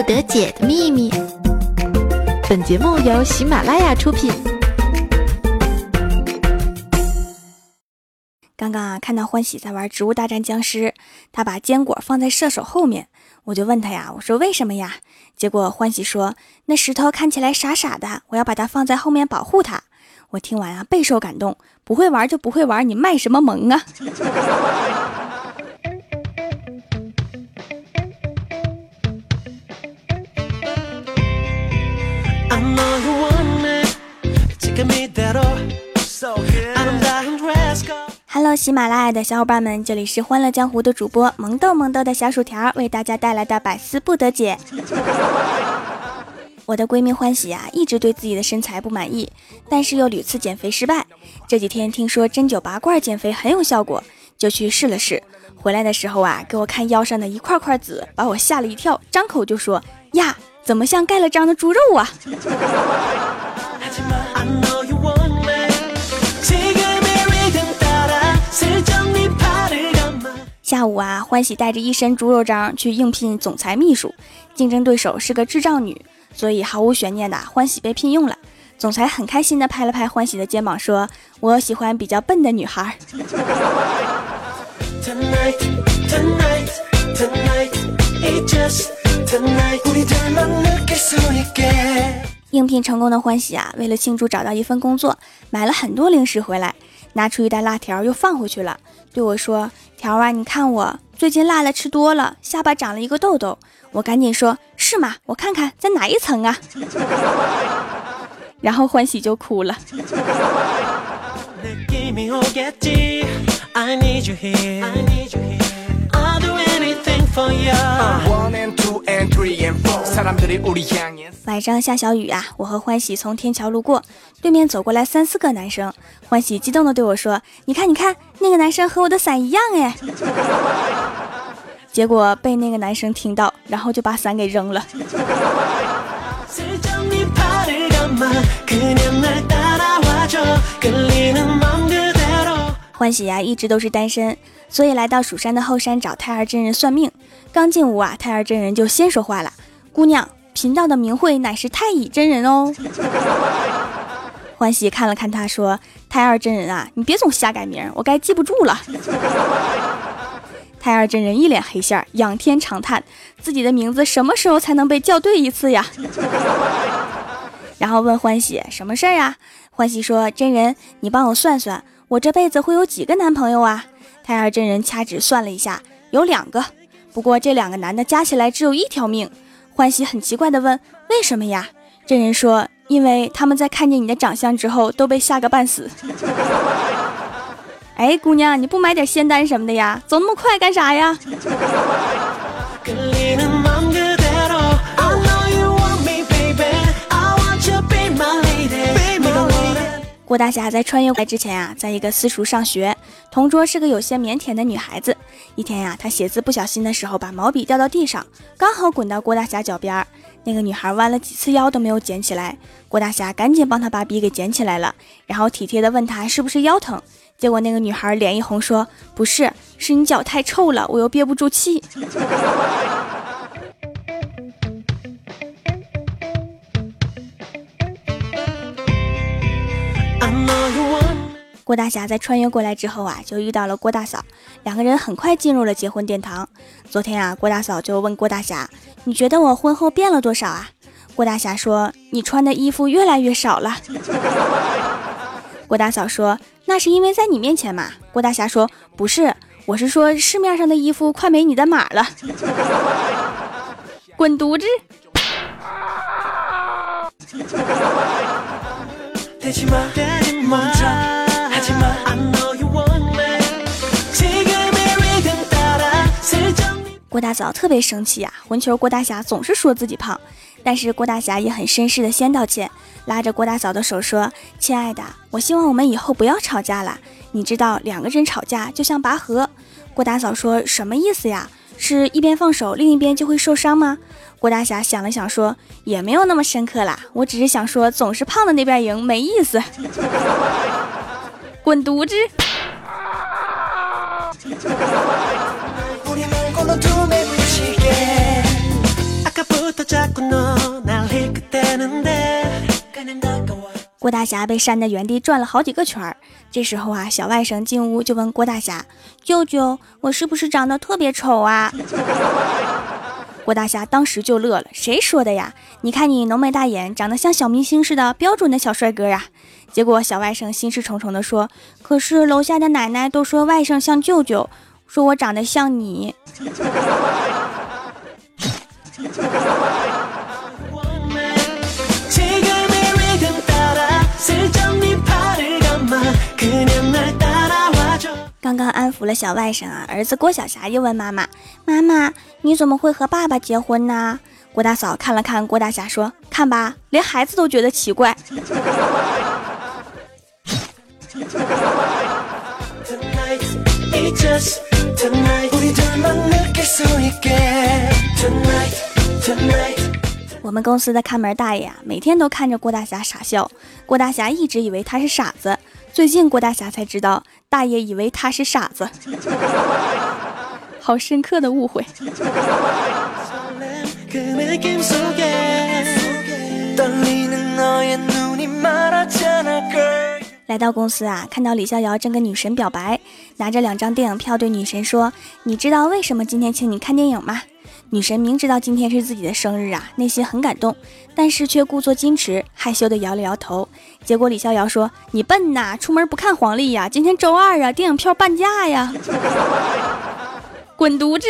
不得解的秘密。本节目由喜马拉雅出品。刚刚啊，看到欢喜在玩《植物大战僵尸》，他把坚果放在射手后面，我就问他呀，我说为什么呀？结果欢喜说，那石头看起来傻傻的，我要把它放在后面保护它。我听完啊，备受感动。不会玩就不会玩，你卖什么萌啊？Hello，喜马拉雅的小伙伴们，这里是欢乐江湖的主播萌豆萌豆的小薯条为大家带来的百思不得解。我的闺蜜欢喜啊，一直对自己的身材不满意，但是又屡次减肥失败。这几天听说针灸拔罐减肥很有效果，就去试了试。回来的时候啊，给我看腰上的一块块紫，把我吓了一跳，张口就说：“呀，怎么像盖了章的猪肉啊？”下午啊，欢喜带着一身猪肉章去应聘总裁秘书，竞争对手是个智障女。所以毫无悬念的，欢喜被聘用了。总裁很开心的拍了拍欢喜的肩膀，说：“我喜欢比较笨的女孩。”应聘成功的欢喜啊，为了庆祝找到一份工作，买了很多零食回来，拿出一袋辣条又放回去了，对我说：“条啊，你看我最近辣的吃多了，下巴长了一个痘痘。”我赶紧说：“是吗？我看看在哪一层啊？” 然后欢喜就哭了。晚上下小雨啊，我和欢喜从天桥路过，对面走过来三四个男生，欢喜激动的对我说：“你看，你看，那个男生和我的伞一样哎。”结果被那个男生听到，然后就把伞给扔了。欢喜呀，一直都是单身，所以来到蜀山的后山找太儿真人算命。刚进屋啊，太儿真人就先说话了：“姑娘，频道的名讳乃是太乙真人哦。”欢喜看了看他，说：“太二真人啊，你别总瞎改名，我该记不住了。”太二真人一脸黑线，仰天长叹：“自己的名字什么时候才能被叫对一次呀？” 然后问欢喜：“什么事儿啊？”欢喜说：“真人，你帮我算算，我这辈子会有几个男朋友啊？”太二真人掐指算了一下，有两个，不过这两个男的加起来只有一条命。欢喜很奇怪地问：“为什么呀？”真人说：“因为他们在看见你的长相之后都被吓个半死。”哎，姑娘，你不买点仙丹什么的呀？走那么快干啥呀？郭大侠在穿越来之前啊，在一个私塾上学，同桌是个有些腼腆的女孩子。一天呀，她写字不小心的时候，把毛笔掉到地上，刚好滚到郭大侠脚边儿。那个女孩弯了几次腰都没有捡起来，郭大侠赶紧帮她把笔给捡起来了，然后体贴的问她是不是腰疼。结果那个女孩脸一红，说：“不是，是你脚太臭了，我又憋不住气。” ”I know you want 郭大侠在穿越过来之后啊，就遇到了郭大嫂，两个人很快进入了结婚殿堂。昨天啊，郭大嫂就问郭大侠：“你觉得我婚后变了多少啊？”郭大侠说：“你穿的衣服越来越少了。”郭大嫂说。那是因为在你面前嘛？郭大侠说：“不是，我是说市面上的衣服快没你的码了。”滚犊子！郭大嫂特别生气呀，混球郭大侠总是说自己胖，但是郭大侠也很绅士的先道歉。拉着郭大嫂的手说：“亲爱的，我希望我们以后不要吵架了。你知道两个人吵架就像拔河。”郭大嫂说什么意思呀？是一边放手，另一边就会受伤吗？郭大侠想了想说：“也没有那么深刻啦，我只是想说，总是胖的那边赢没意思。”滚犊子！大侠被扇在原地转了好几个圈儿。这时候啊，小外甥进屋就问郭大侠：“舅舅，我是不是长得特别丑啊？” 郭大侠当时就乐了：“谁说的呀？你看你浓眉大眼，长得像小明星似的，标准的小帅哥呀！”结果小外甥心事重重地说：“可是楼下的奶奶都说外甥像舅舅，说我长得像你。”刚刚安抚了小外甥啊，儿子郭晓霞又问妈妈：“妈妈，你怎么会和爸爸结婚呢？”郭大嫂看了看郭大侠，说：“看吧，连孩子都觉得奇怪。”我们公司的看门大爷啊，每天都看着郭大侠傻笑。郭大侠一直以为他是傻子，最近郭大侠才知道，大爷以为他是傻子。好深刻的误会。来到公司啊，看到李逍遥正跟女神表白，拿着两张电影票对女神说：“你知道为什么今天请你看电影吗？”女神明知道今天是自己的生日啊，内心很感动，但是却故作矜持，害羞的摇了摇头。结果李逍遥说：“你笨呐，出门不看黄历呀？今天周二啊，电影票半价呀！” 滚犊子！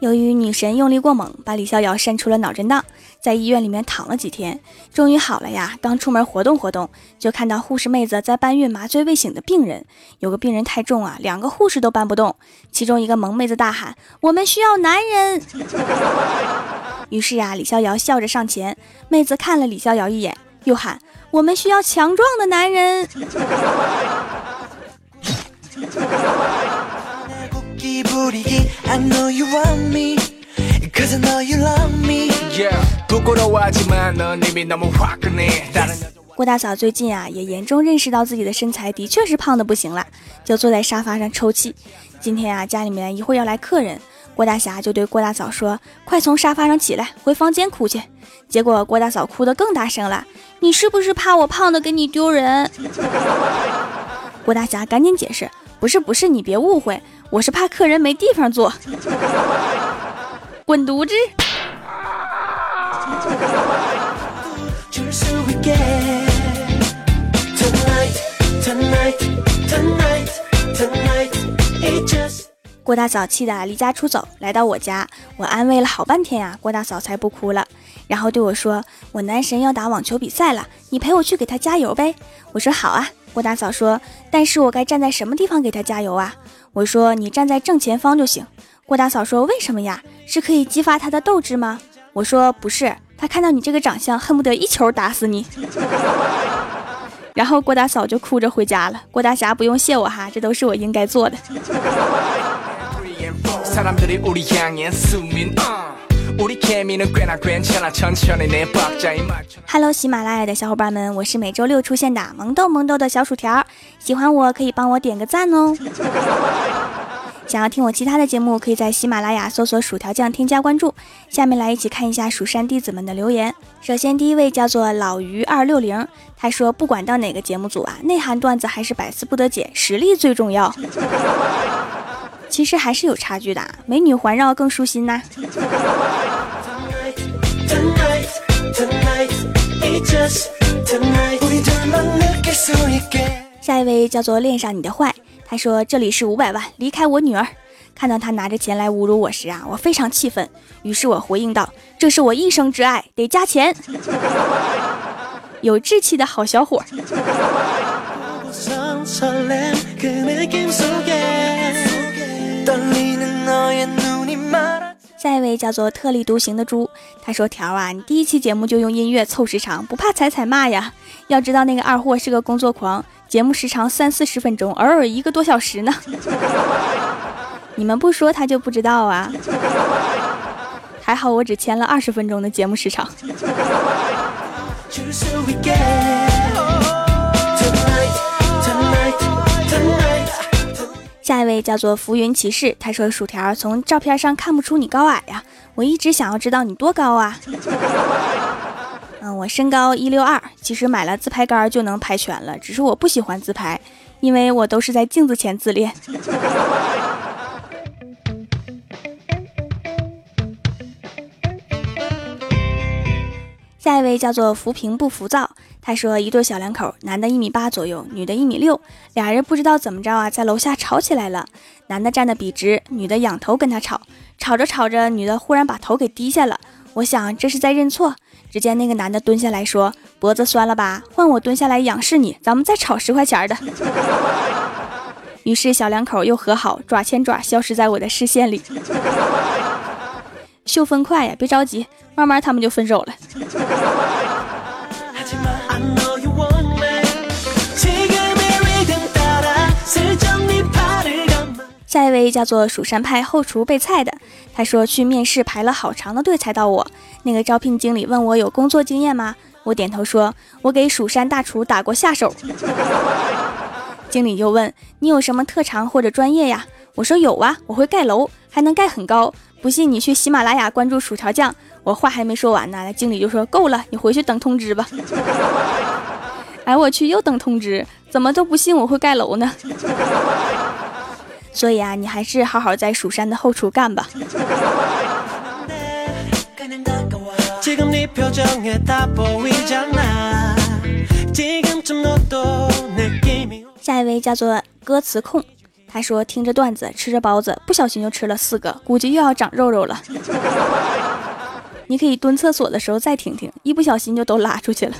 由于女神用力过猛，把李逍遥扇出了脑震荡，在医院里面躺了几天，终于好了呀。刚出门活动活动，就看到护士妹子在搬运麻醉未醒的病人。有个病人太重啊，两个护士都搬不动。其中一个萌妹子大喊：“我们需要男人！” 于是呀，李逍遥笑着上前，妹子看了李逍遥一眼，又喊：“我们需要强壮的男人！” 郭大嫂最近啊，也严重认识到自己的身材的确是胖的不行了，就坐在沙发上抽泣。今天啊，家里面一会儿要来客人，郭大侠就对郭大嫂说：“快从沙发上起来，回房间哭去。”结果郭大嫂哭得更大声了：“你是不是怕我胖的给你丢人？”郭大侠赶紧解释。不是不是，你别误会，我是怕客人没地方坐。滚犊子！郭大嫂气得离家出走，来到我家，我安慰了好半天呀，郭大嫂才不哭了，然后对我说：“我男神要打网球比赛了，你陪我去给他加油呗。”我说：“好啊。”郭大嫂说：“但是我该站在什么地方给他加油啊？”我说：“你站在正前方就行。”郭大嫂说：“为什么呀？是可以激发他的斗志吗？”我说：“不是，他看到你这个长相，恨不得一球打死你。”然后郭大嫂就哭着回家了。郭大侠不用谢我哈，这都是我应该做的。Hello，喜马拉雅的小伙伴们，我是每周六出现的萌豆萌豆的小薯条，喜欢我可以帮我点个赞哦。想要听我其他的节目，可以在喜马拉雅搜索“薯条酱”添加关注。下面来一起看一下蜀山弟子们的留言。首先第一位叫做老于二六零，他说不管到哪个节目组啊，内涵段子还是百思不得解，实力最重要。其实还是有差距的，美女环绕更舒心呐。下一位叫做恋上你的坏，他说这里是五百万，离开我女儿。看到他拿着钱来侮辱我时啊，我非常气愤，于是我回应道：“这是我一生之爱，得加钱。”有志气的好小伙。下一位叫做特立独行的猪，他说：“条啊，你第一期节目就用音乐凑时长，不怕踩踩骂呀？要知道那个二货是个工作狂，节目时长三四十分钟，偶尔一个多小时呢。你们不说他就不知道啊。还好我只签了二十分钟的节目时长。”下一位叫做浮云骑士，他说：“薯条从照片上看不出你高矮呀，我一直想要知道你多高啊。”嗯，我身高一六二，其实买了自拍杆就能拍全了，只是我不喜欢自拍，因为我都是在镜子前自恋。下一位叫做浮萍不浮躁，他说一对小两口，男的一米八左右，女的一米六，俩人不知道怎么着啊，在楼下吵起来了。男的站得笔直，女的仰头跟他吵，吵着吵着，女的忽然把头给低下了。我想这是在认错。只见那个男的蹲下来说：“脖子酸了吧？换我蹲下来仰视你，咱们再吵十块钱的。”于是小两口又和好，爪牵爪消失在我的视线里。秀分快呀，别着急，慢慢他们就分手了。下一位叫做蜀山派后厨备菜的，他说去面试排了好长的队才到我。那个招聘经理问我有工作经验吗？我点头说，我给蜀山大厨打过下手。经理又问你有什么特长或者专业呀？我说有啊，我会盖楼，还能盖很高。不信你去喜马拉雅关注薯条酱。我话还没说完呢，那经理就说够了，你回去等通知吧。哎，我去，又等通知，怎么都不信我会盖楼呢？所以啊，你还是好好在蜀山的后厨干吧。下一位叫做歌词控，他说听着段子吃着包子，不小心就吃了四个，估计又要长肉肉了。你可以蹲厕所的时候再听听，一不小心就都拉出去了。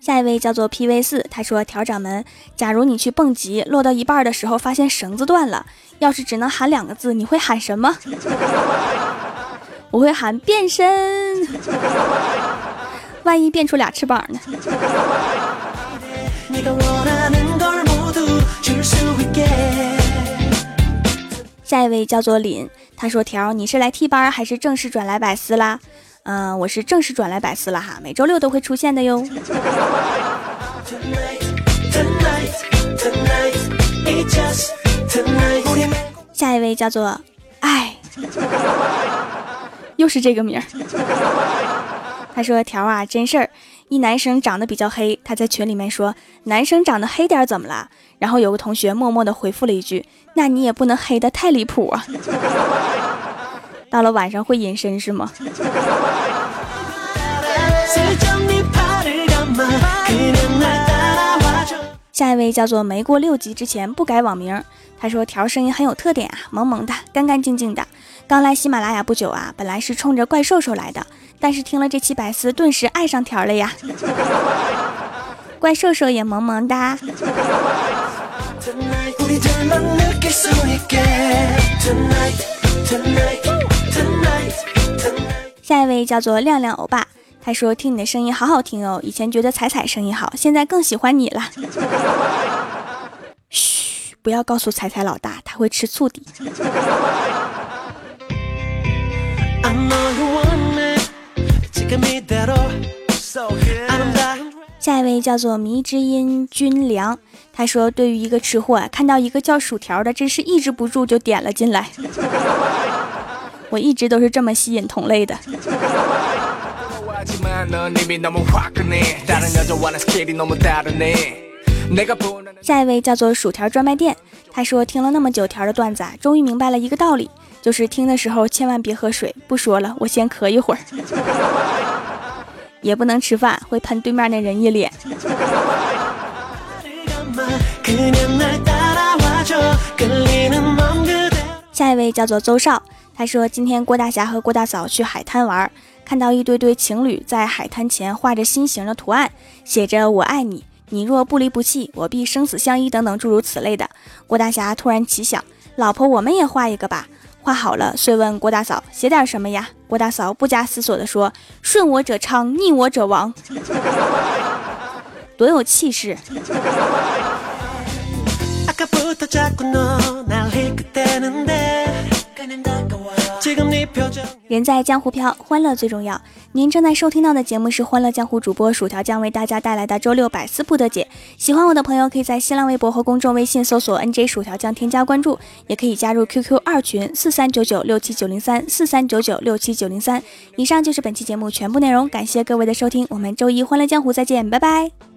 下一位叫做 PV 四，他说：“调掌门，假如你去蹦极，落到一半的时候发现绳子断了，要是只能喊两个字，你会喊什么？” 我会喊变身，万一变出俩翅膀呢？下一位叫做林，他说：“条，你是来替班还是正式转来百思啦？”嗯，我是正式转来百思了哈，每周六都会出现的哟。下一位叫做爱，又是这个名儿。他说：“条啊，真事儿，一男生长得比较黑，他在群里面说男生长得黑点怎么了？然后有个同学默默的回复了一句：那你也不能黑的太离谱啊。”到了晚上会隐身是吗？下一位叫做没过六级之前不改网名，他说条声音很有特点啊，萌萌的，干干净净的。刚来喜马拉雅不久啊，本来是冲着怪兽兽来的，但是听了这期百思，顿时爱上条了呀。怪兽兽也萌萌哒。下一位叫做亮亮欧巴，他说听你的声音好好听哦，以前觉得彩彩声音好，现在更喜欢你了。嘘，不要告诉彩彩老大，他会吃醋的。下一位叫做迷之音君良，他说对于一个吃货，看到一个叫薯条的，真是抑制不住就点了进来。我一直都是这么吸引同类的。下一位叫做薯条专卖店，他说听了那么久条的段子，啊，终于明白了一个道理，就是听的时候千万别喝水。不说了，我先咳一会儿。也不能吃饭，会喷对面那人一脸。下一位叫做邹少。他说：“今天郭大侠和郭大嫂去海滩玩，看到一对对情侣在海滩前画着心形的图案，写着‘我爱你，你若不离不弃，我必生死相依’等等诸如此类的。郭大侠突然奇想，老婆，我们也画一个吧。画好了，遂问郭大嫂写点什么呀？郭大嫂不假思索地说：‘顺我者昌，逆我者亡。’多有气势！”人在江湖飘，欢乐最重要。您正在收听到的节目是《欢乐江湖》主播薯条酱为大家带来的周六百思不得解。喜欢我的朋友可以在新浪微博和公众微信搜索 “nj 薯条酱”添加关注，也可以加入 QQ 二群四三九九六七九零三四三九九六七九零三。以上就是本期节目全部内容，感谢各位的收听，我们周一《欢乐江湖》再见，拜拜。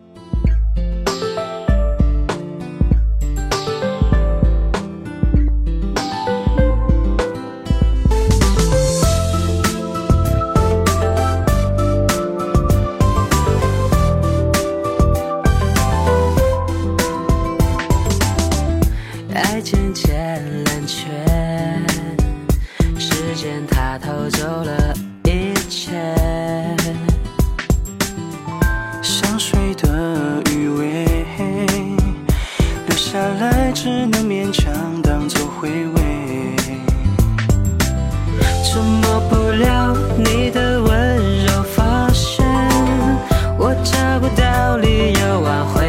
触摸不了你的温柔，发现我找不到理由挽回。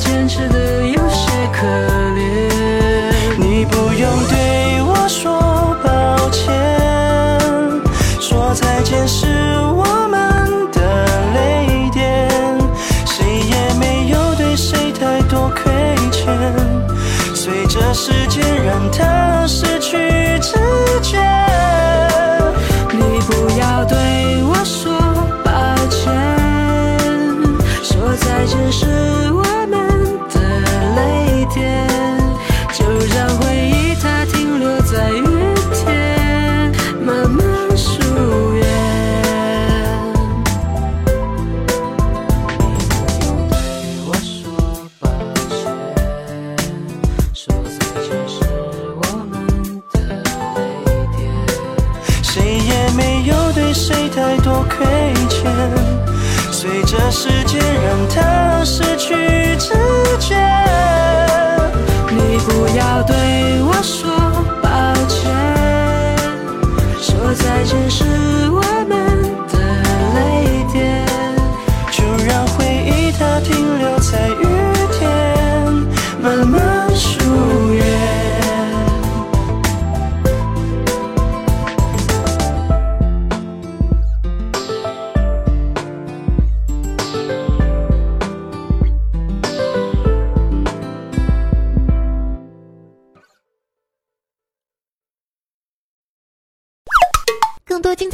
坚持的有些可。